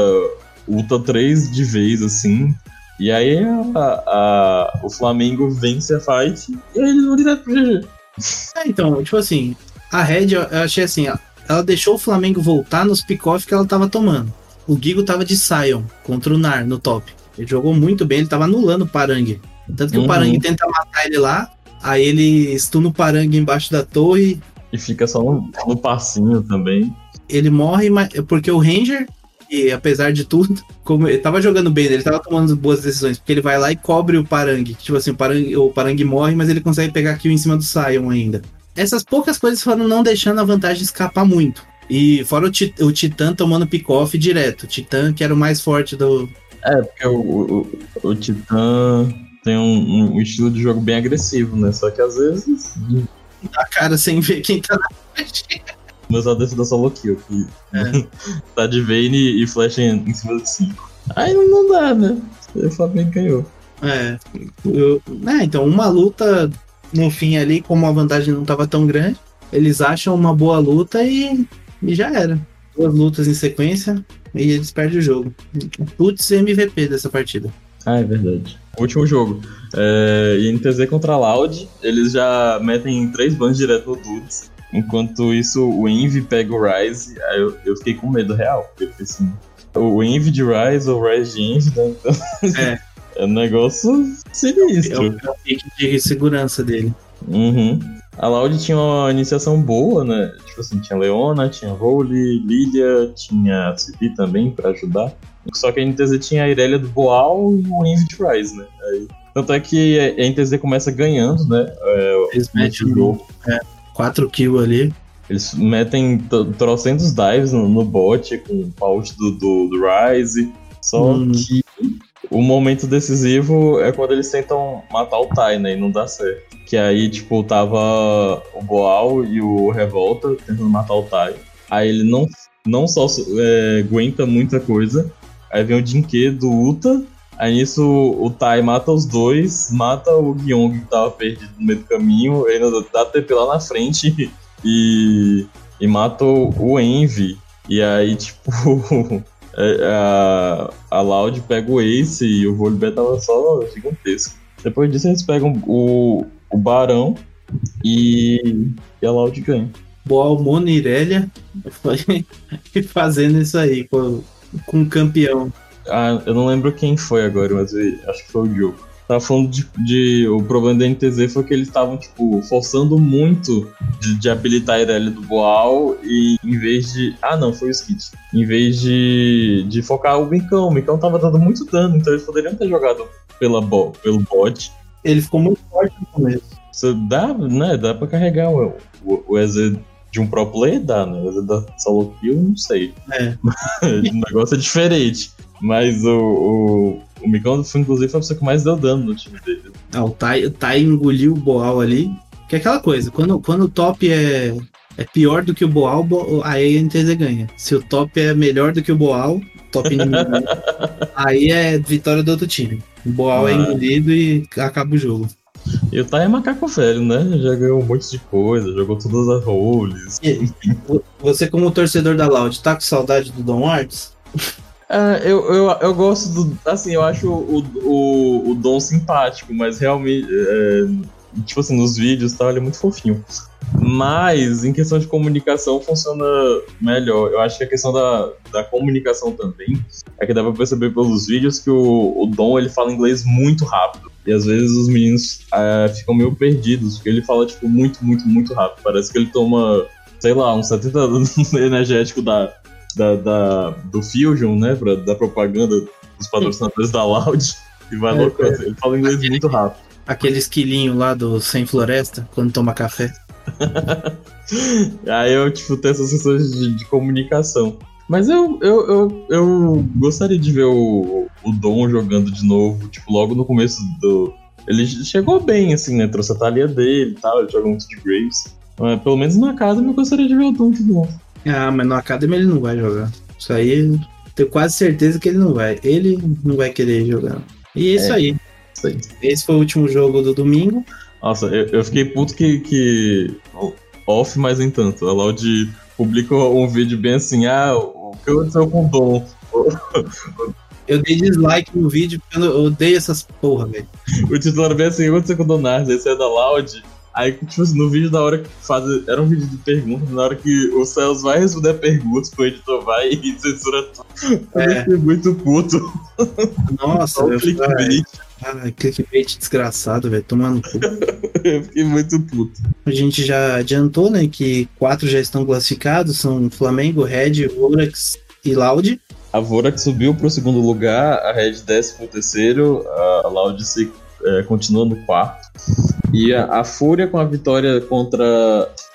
ulta 3 de vez, assim, e aí a, a, o Flamengo vence a fight e eles vão pro GG. É, então, tipo assim, a Red, eu achei assim, ela deixou o Flamengo voltar nos pick-off que ela tava tomando. O Gigo tava de Sion contra o Nar no top. Ele jogou muito bem, ele tava anulando o Parang. Tanto que uhum. o Parang tenta matar ele lá, aí ele stuna o Parang embaixo da torre. E fica só no, no passinho também. Ele morre porque o Ranger, e apesar de tudo, como ele tava jogando bem, ele tava tomando boas decisões, porque ele vai lá e cobre o Parang. Tipo assim, o Parang, o Parang morre, mas ele consegue pegar kill em cima do Sion ainda. Essas poucas coisas foram não deixando a vantagem escapar muito. E fora o, tit o Titã tomando pick-off direto. O Titã que era o mais forte do. É, porque o, o, o Titã tem um, um, estilo de jogo bem agressivo, né? Só que às vezes. Dá cara sem ver quem tá na frente. Mas a defesa solo kill, que é. tá de Vayne e flash em, cima de 5. Aí não dá, né? O Flamengo ganhou. É. Eu, é, então, uma luta no fim ali, como a vantagem não estava tão grande, eles acham uma boa luta e, e já era. Duas lutas em sequência e eles perdem o jogo. Putz, MVP dessa partida. Ah, é verdade. Último jogo. É, INTZ contra Loud, eles já metem três bans direto no Dudes. Enquanto isso, o Envy pega o Rise. Aí eu, eu fiquei com medo real. Porque assim, o Envy de Rise ou o Rise de Envy, né? Então, é. É um negócio sinistro. É o, é o pique de segurança dele. Uhum. A Loud tinha uma iniciação boa, né? Tipo assim, tinha Leona, tinha Role, Lilia, tinha a também pra ajudar. Só que a NTZ tinha a Irelia do Boal e o Invid Rise, né? Aí, tanto é que a NTZ começa ganhando, né? É, Eles metem o é, 4 kills ali. Eles metem trocentos dives no, no bot com o paut do, do, do Rise. Só hum. que o momento decisivo é quando eles tentam matar o Tai, né? E não dá certo. Que aí, tipo, tava o Boal e o Revolta tentando matar o Tai. Aí ele não, não só é, aguenta muita coisa. Aí vem o Jinke do Uta Aí nisso o Tai mata os dois, mata o Gyong que tava perdido no meio do caminho, ainda dá TP lá na frente e, e mata o Envy. E aí, tipo, é, a, a Loud pega o Ace e o Volibear tava só gigantesco. Depois disso eles pegam o, o Barão e, e a Loud ganha. Boal Mono Irelia foi fazendo isso aí com, com o campeão. Ah, eu não lembro quem foi agora, mas acho que foi o Diogo. Tava falando de, de, O problema da NTZ foi que eles estavam, tipo, forçando muito de, de habilitar a Irelia do Boal e em vez de. Ah, não, foi o Skit. Em vez de, de focar o Micão. O Micão tava dando muito dano, então eles poderiam ter jogado pela bo, pelo bot. Ele ficou muito forte no começo. Você dá, né? Dá pra carregar o, o, o EZ de um pro player, dá, né? O EZ da solo kill, não sei. É. o negócio é diferente. Mas o, o, o Micão, inclusive, foi a pessoa que mais deu dano no time dele. Ah, o Tai, o tai engoliu o Boal ali. Que é aquela coisa, quando, quando o top é, é pior do que o Boal, aí a NTZ ganha. Se o top é melhor do que o Boal, top inimigo, aí é vitória do outro time. O Boal é ah. é engolido e acaba o jogo. E o Tai é macaco velho, né? Já ganhou um monte de coisa, jogou todas as roles. E, você, como torcedor da Loud, tá com saudade do Dom Arts? É, eu, eu, eu gosto do. Assim, eu acho o, o, o Dom simpático, mas realmente. É, tipo assim, nos vídeos tal, ele é muito fofinho. Mas em questão de comunicação funciona melhor. Eu acho que a questão da, da comunicação também é que dá pra perceber pelos vídeos que o, o Dom ele fala inglês muito rápido. E às vezes os meninos é, ficam meio perdidos, porque ele fala, tipo, muito, muito, muito rápido. Parece que ele toma, sei lá, uns 70 energético da, da, da, do Fusion, né? Pra, da propaganda dos patrocinadores da Loud. E vai é, louco. É. Ele fala inglês muito rápido. Aquele esquilinho lá do Sem Floresta, quando toma café. Aí eu, tipo, tenho essas sessões de, de, comunicação. Mas eu, eu, eu, eu, gostaria de ver o, o Dom jogando de novo, tipo, logo no começo do. Ele chegou bem, assim, né? Trouxe a talia dele e tal, ele joga muito de Graves. Mas, pelo menos na casa eu gostaria de ver o Dom de novo. Ah, mas no Academy ele não vai jogar. Isso aí, tenho quase certeza que ele não vai. Ele não vai querer jogar. E é isso, é, aí. Aí. Esse foi o último jogo do domingo. Nossa, eu, eu fiquei puto que, que. Off, mas em tanto. A Loud publica um vídeo bem assim: ah, o que aconteceu com o Dom? Eu dei dislike no vídeo porque eu odeio essas porra, velho. O titular bem assim: o que aconteceu com o Donard? Esse é da Loud. Aí, tipo assim, no vídeo, da hora que faz. Era um vídeo de perguntas, na hora que o Celso vai responder perguntas, o editor vai e censura tudo. É. Eu fiquei muito puto. Nossa, eu clickbait. Ah, clickbait desgraçado, velho. Tomando cu. eu fiquei muito puto. A gente já adiantou, né, que quatro já estão classificados: são Flamengo, Red, Vorax e Loud. A Vorax subiu pro segundo lugar, a Red desce pro terceiro, a Loud se é, continua no quarto. E a, a, Fúria, com a vitória contra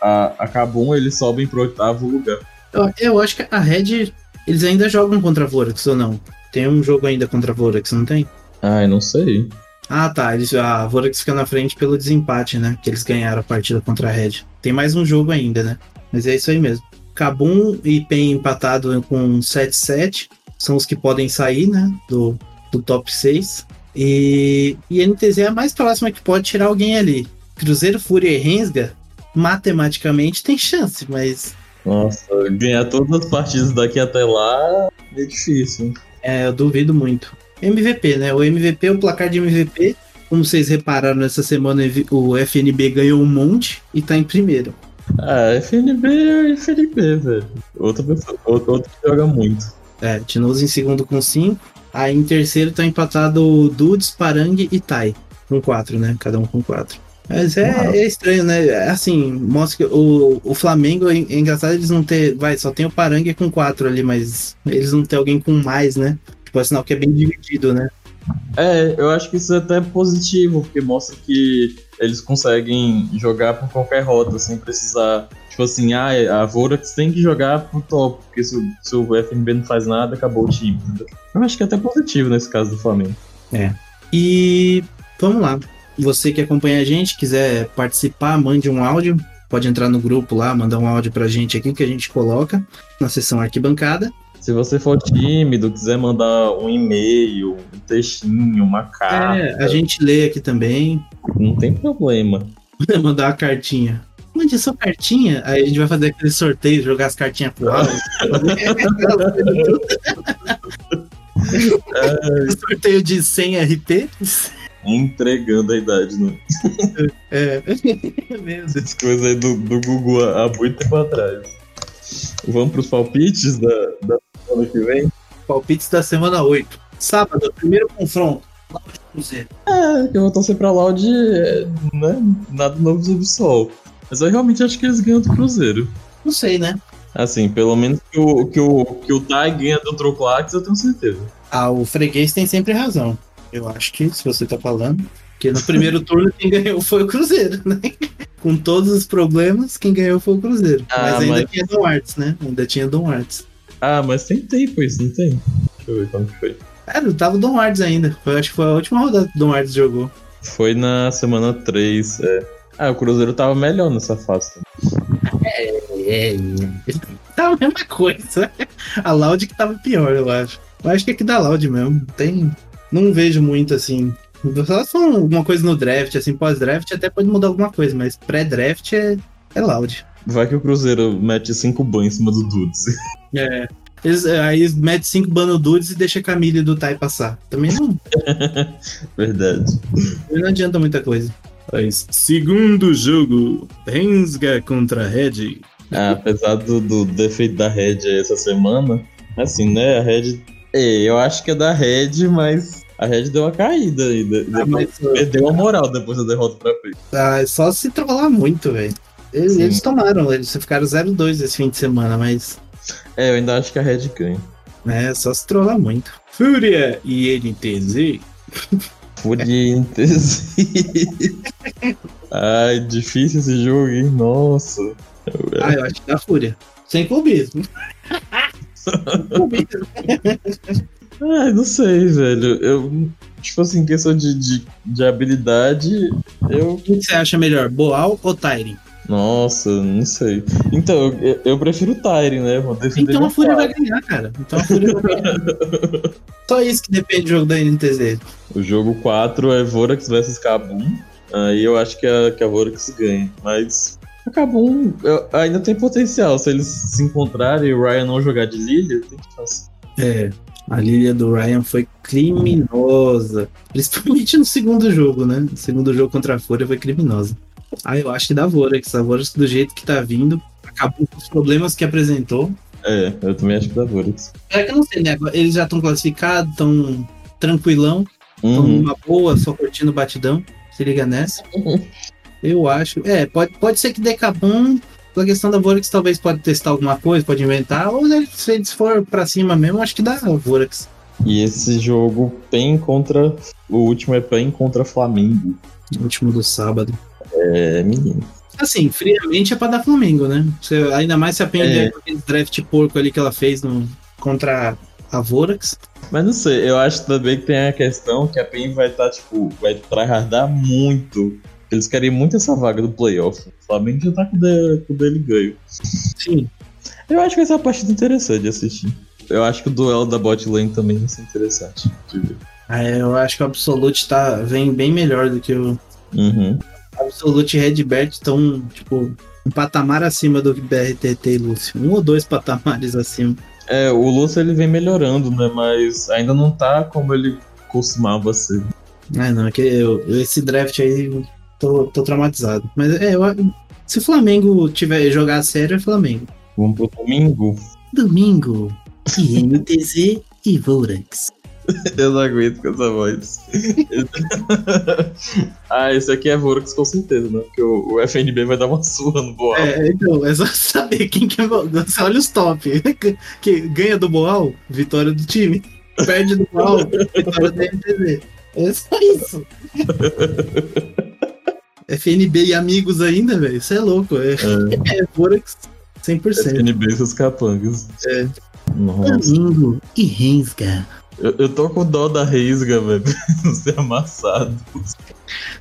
a, a Kabum, eles sobem pro oitavo lugar. Eu, eu acho que a Red, eles ainda jogam contra a Vorax ou não? Tem um jogo ainda contra a Vorax, não tem? Ah, eu não sei. Ah, tá. Eles, a Vorax fica na frente pelo desempate, né? Que eles ganharam a partida contra a Red. Tem mais um jogo ainda, né? Mas é isso aí mesmo. Kabum e PEN empatado com 7-7. São os que podem sair, né? Do, do top 6. E, e NTZ é a mais próxima que pode tirar alguém ali. Cruzeiro, Fúria e Rensga, matematicamente tem chance, mas. Nossa, ganhar todas as partidas daqui até lá é difícil. É, eu duvido muito. MVP, né? O MVP, o placar de MVP, como vocês repararam nessa semana, o FNB ganhou um monte e tá em primeiro. Ah, FNB é FNB, velho. Outra pessoa, outro, outro que joga muito. É, Tinoz em segundo com 5. Aí em terceiro tá empatado Dudes, Parang e Tai. Com quatro, né? Cada um com quatro. Mas é, é, estranho, né? É assim, mostra que o, o Flamengo é, é engraçado eles não ter. Vai, só tem o Parangue com quatro ali, mas eles não tem alguém com mais, né? Tipo, é sinal que é bem dividido, né? É, eu acho que isso é até positivo, porque mostra que eles conseguem jogar por qualquer rota, sem precisar Tipo assim, ah, a Vorax tem que jogar pro top, porque se, se o FNB não faz nada, acabou o time. Entendeu? Eu acho que é até positivo nesse caso do Flamengo. É. E vamos lá. Você que acompanha a gente, quiser participar, mande um áudio. Pode entrar no grupo lá, mandar um áudio pra gente aqui que a gente coloca na sessão arquibancada. Se você for tímido, quiser mandar um e-mail, um textinho, uma carta. É, a gente lê aqui também. Não tem problema. Mandar uma cartinha. Mande sua cartinha, aí a gente vai fazer aquele sorteio, jogar as cartinhas pro alto. sorteio de 100 RT. Entregando a idade, né? É, mesmo. Essas coisas aí do, do Google há muito tempo atrás. Vamos pros palpites da, da semana que vem? Palpites da semana 8. Sábado, primeiro confronto. Cruzeiro. É, eu vou torcer pra Loud, é, né? Nada novo sob o sol. Mas eu realmente acho que eles ganham do Cruzeiro. Não sei, né? Assim, pelo menos que o, que o, que o Tai ganha do Troclax, eu tenho certeza. Ah, o freguês tem sempre razão. Eu acho que, se você tá falando. Porque no primeiro turno quem ganhou foi o Cruzeiro, né? Com todos os problemas, quem ganhou foi o Cruzeiro. Ah, mas ainda mas- tinha Dom Arts, né? Ainda tinha Dom Arts. Ah, mas tem tempo isso, não tem? Deixa eu ver quando que foi. Cara, tava o Dom Arts ainda. Foi, acho que foi a última rodada que o Dom Arts jogou. Foi na semana 3, é. Ah, o Cruzeiro tava melhor nessa fase. É, tá a mesma coisa. A Loud que tava pior, eu acho. Eu acho que é que da Loud mesmo. Tem. Não vejo muito assim. Só se alguma coisa no draft, assim, pós-draft, até pode mudar alguma coisa, mas pré-draft é, é Loud. Vai que o Cruzeiro mete 5 ban em cima do Dudes. É. Eles, aí metem 5 bano dudes e deixa a Camille do Tai passar. Também não, Verdade. não adianta muita coisa. Mas, segundo jogo, Rensga contra Red. Ah, apesar do, do defeito da Red essa semana, assim, né? A Red. É, eu acho que é da Red, mas a Red deu uma caída aí. de- Ah, mas, Perdeu a moral depois da derrota pra P. ah, é só se trollar muito, velho. Eles, eles tomaram, eles ficaram 0-2 esse fim de semana, mas É, eu ainda acho que a Red ganha. é só se trollar muito. Fúria e NTZ. Furientes. Ai, difícil esse jogo, hein? Nossa. Ah, eu acho que dá Fúria. Sem clubismo. Sem clubismo. Ai, não sei, velho. Eu, tipo assim, questão de, de, de habilidade, eu. O que você acha melhor, Boal ou Tyrion? Nossa, não sei. Então, eu, eu prefiro o Tyre, né? Vou defender Então a Fúria vai ganhar, cara. Então a Fúria vai ganhar. Só isso que depende do jogo da NTZ. O jogo 4 é Vorax vs Kabum. Aí eu acho que a, que a Vorax ganha. Mas a Kabum eu- ainda tem potencial. Se eles se encontrarem e o Ryan não jogar de Lilia, tem chance. É, a Lilia do Ryan foi criminosa. Principalmente no segundo jogo, né? No segundo jogo contra a Fúria foi criminosa. Ah, eu acho que dá Vorax. A Vorax, do jeito que tá vindo, acabou com os problemas que apresentou. É, eu também acho que da Vorax. É que eu não sei, né? Eles já estão classificados, estão tranquilão, estão Uhum. numa boa, só curtindo o batidão. Se liga nessa. Eu acho. É, pode, pode ser que dê Cabum. Pela questão da Vorax, talvez pode testar alguma coisa, pode inventar. Ou né, se eles for pra cima mesmo, acho que dá Vorax. E esse jogo PEN contra. O último é PEN contra Flamengo. No último do sábado. É, menino. Assim, friamente é pra dar Flamengo, né? Você, ainda mais se a Penha É. aquele draft porco ali que ela fez no, contra a Vorax. Mas não sei, eu acho também que tem a questão que a PEN vai estar, tipo, vai tryhardar muito. Eles querem muito essa vaga do playoff. O Flamengo já tá com o de- com o dele ganho. Sim. Eu acho que ser uma partida interessante de assistir. Eu acho que o duelo da bot lane também vai ser interessante de ver. Ah, eu acho que o Absolute tá, vem bem melhor do que o Uhum. Absolute e Redbert estão, tipo, um patamar acima do BRTT e Lúcio. Um ou dois patamares acima. É, o Lúcio ele vem melhorando, né? Mas ainda não tá como ele costumava ser. Ah, não, é que eu, esse draft aí tô, tô traumatizado. Mas é, eu, se o Flamengo tiver jogar a sério, é Flamengo. Vamos pro domingo. Domingo, INTZ e Vorax. Eu não aguento com essa voz. ah, esse aqui é Vorax com certeza, né? Porque o, o FNB vai dar uma surra no Boal. É, então, é só saber quem que é. Você olha os top. Que ganha do Boal, vitória do time. Perde do Boal, vitória da NTZ. É só isso. FNB e amigos ainda, velho. Isso é louco. É, é Vorax 100%. FNB e seus capangas. É. Nossa. Domingo e Rensga. Eu, eu tô com dó da Reisga, velho. Não ser amassado.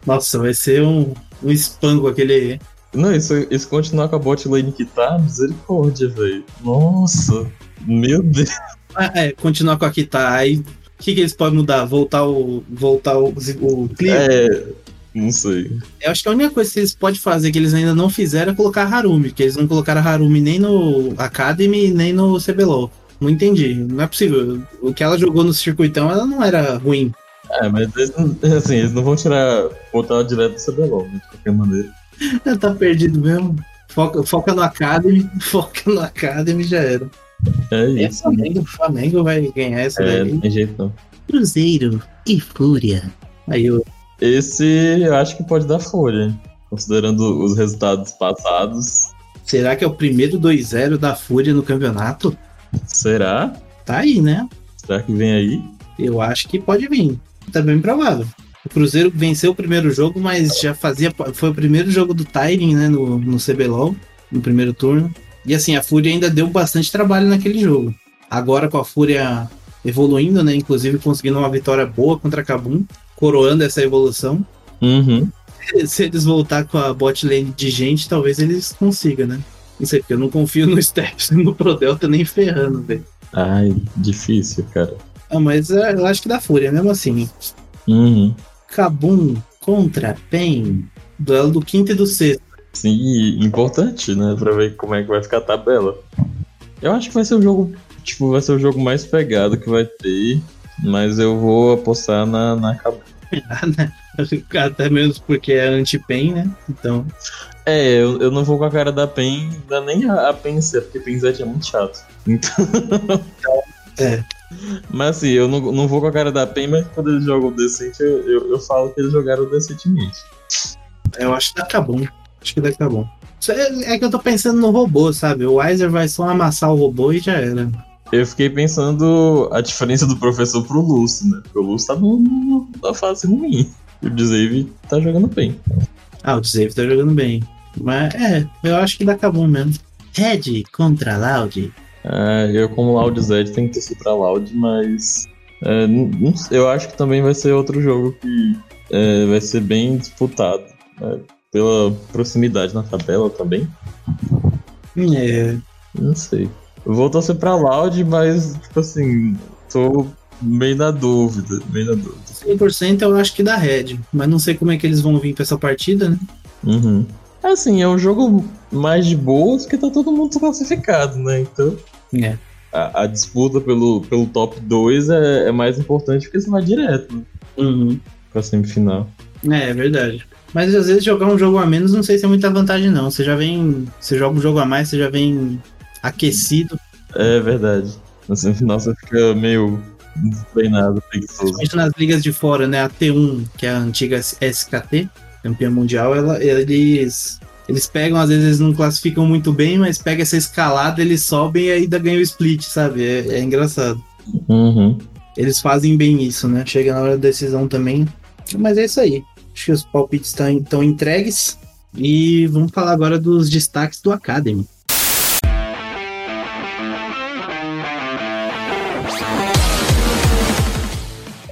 Nossa, vai ser um, um espango aquele. Não, isso, isso continuar com a bot lane que tá, misericórdia, velho. Nossa. Meu Deus. Ah, é, continuar com a Kita. Aí que, que eles podem mudar? Voltar o. Voltar o, o clipe? É, não sei. Eu acho que a única coisa que eles podem fazer que eles ainda não fizeram é colocar Harumi, que eles não colocaram Harumi nem no Academy, nem no CBLOL. Não entendi. Não é possível. O que ela jogou no circuitão, ela não era ruim. É, mas eles não, assim, eles não vão tirar, botar ela direto do CBLOL, né, de qualquer maneira. Ela tá perdido mesmo. Foca, foca no Academy, foca no Academy já era. É É isso. Flamengo, Flamengo vai ganhar essa É, daí. não tem jeito não. Cruzeiro e Fúria. Aí eu. Esse eu acho que pode dar hein? considerando os resultados passados. Será que é o primeiro 2-0 da Fúria no campeonato? Será? Tá aí, né? Será que vem aí? Eu acho que pode vir. Tá bem provável. O Cruzeiro venceu o primeiro jogo, mas já fazia. Foi o primeiro jogo do Tyring, né? No, no CBLOL, no primeiro turno. E assim, a Fúria ainda deu bastante trabalho naquele jogo. Agora com a Fúria evoluindo, né? Inclusive conseguindo uma vitória boa contra a Kabum, coroando essa evolução. Uhum. Se eles voltar com a bot lane de gente, talvez eles consigam, né? Não sei, porque eu não confio no Steps no Prodelta nem ferrando, velho. Ai, difícil, cara. Ah, mas é, eu acho que dá Fúria, mesmo assim. Uhum. Kabum contra PEN. Duelo do quinto e do sexto. Sim, e importante, né? Pra ver como é que vai ficar a tabela. Eu acho que vai ser o jogo. Tipo, vai ser o jogo mais pegado que vai ter. Mas eu vou apostar na, na Kabum. Até mesmo porque é anti-PEN, né? Então. É, eu, eu não vou com a cara da PEN, dá nem a, a PEN ser, porque PEN Z é muito chato. Então. É. Mas assim, eu não, não vou com a cara da PEN, mas quando eles jogam decente, eu, eu, eu falo que eles jogaram decentemente. Eu acho que dá Kabum. Acho que dá Kabum. Isso É, é que eu tô pensando no robô, sabe? O Weiser vai só amassar o robô e já era. Eu fiquei pensando a diferença do professor pro Lúcio, né? Porque o Lúcio tá no, no- na fase ruim. E o Dzave tá jogando bem. Ah, o Dzave tá jogando bem. Mas é, eu acho que dá Kabum mesmo. Red contra Loud. Ah, eu, como Loud Zed, tenho que torcer pra Loud, mas. é, eu acho que também vai ser outro jogo que é, vai ser bem disputado. né? Pela proximidade na tabela também. É, Não sei. Eu vou torcer pra Loud, mas, tipo assim, tô meio na dúvida. Meio na dúvida. 100% eu acho que dá Red. Mas não sei como é que eles vão vir pra essa partida, né? Uhum. Assim, é um jogo mais de boas porque tá todo mundo classificado, né? Então É. a, a disputa pelo, pelo top 2 é, é mais importante porque você vai direto né, Uhum. pra semifinal. É, é verdade. Mas às vezes jogar um jogo a menos não sei se é muita vantagem, não. Você já vem. Você joga um jogo a mais, você já vem aquecido. É verdade. Na semifinal você fica meio destreinado, preguiçoso. Nas ligas de fora, né? A T1, que é a antiga SKT, campeã mundial, ela, eles. Eles pegam, às vezes não classificam muito bem, mas pega essa escalada, eles sobem e ainda ganham o split, sabe? É, é engraçado. Uhum. Eles fazem bem isso, né? Chega na hora da decisão também. Mas é isso aí. Acho que os palpites estão entregues. E vamos falar agora dos destaques do Academy.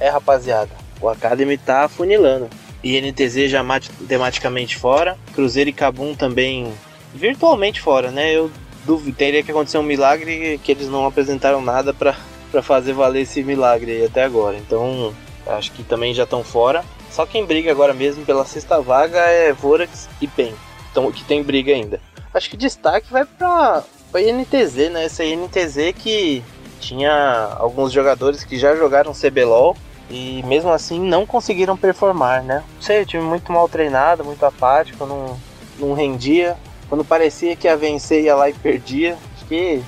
É, rapaziada, o Academy tá afunilando. INTZ já matematicamente fora, Cruzeiro e Cabum também virtualmente fora, né? Eu duvido, teria que acontecer um milagre que eles não apresentaram nada pra fazer valer esse milagre aí até agora. Então, acho que também já estão fora. Só quem briga agora mesmo pela sexta vaga é Vorax e PEN, então, que tem briga ainda. Acho que destaque vai pra, pra INTZ, né? Essa INTZ que tinha alguns jogadores que já jogaram CBLOL e mesmo assim não conseguiram performar, né? Não sei, time muito mal treinado, muito apático, não, não rendia. Quando parecia que ia vencer, ia lá e perdia. Acho que.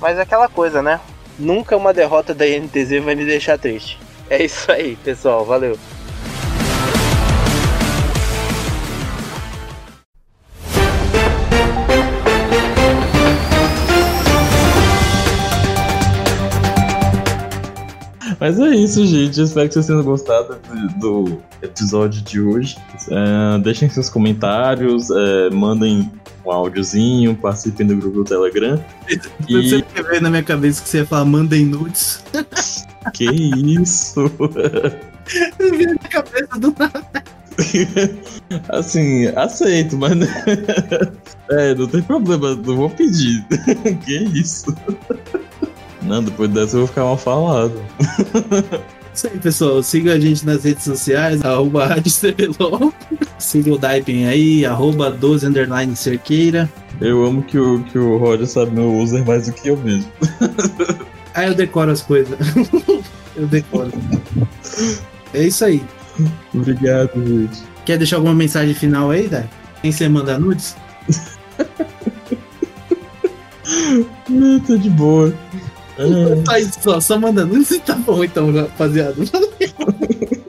Mas é aquela coisa, né? Nunca uma derrota da INTZ vai me deixar triste. É isso aí, pessoal. Valeu. Mas é isso, gente. Eu espero que vocês tenham gostado do, do episódio de hoje. É, deixem seus comentários, é, mandem um áudiozinho, participem do grupo do Telegram. Eu E sempre veio na minha cabeça que você ia falar mandem nudes. que isso? Veio na cabeça do nada. assim, aceito, mas. é, não tem problema, não vou pedir. que isso? Não, depois dessa eu vou ficar mal falado. Isso aí, pessoal. Siga a gente nas redes sociais, arroba Rádio CBLOL. Siga o Daipen aí, arroba 12 underline cerqueira. Eu amo que o, que o Roger sabe meu user mais do que eu mesmo. Aí eu decoro as coisas. eu decoro. É isso aí. Obrigado, gente. Quer deixar alguma mensagem final aí, Dai? Sem ser mandar nudes? Não, tô de boa. É. Só só, só manda nudes e tá bom então, rapaziada.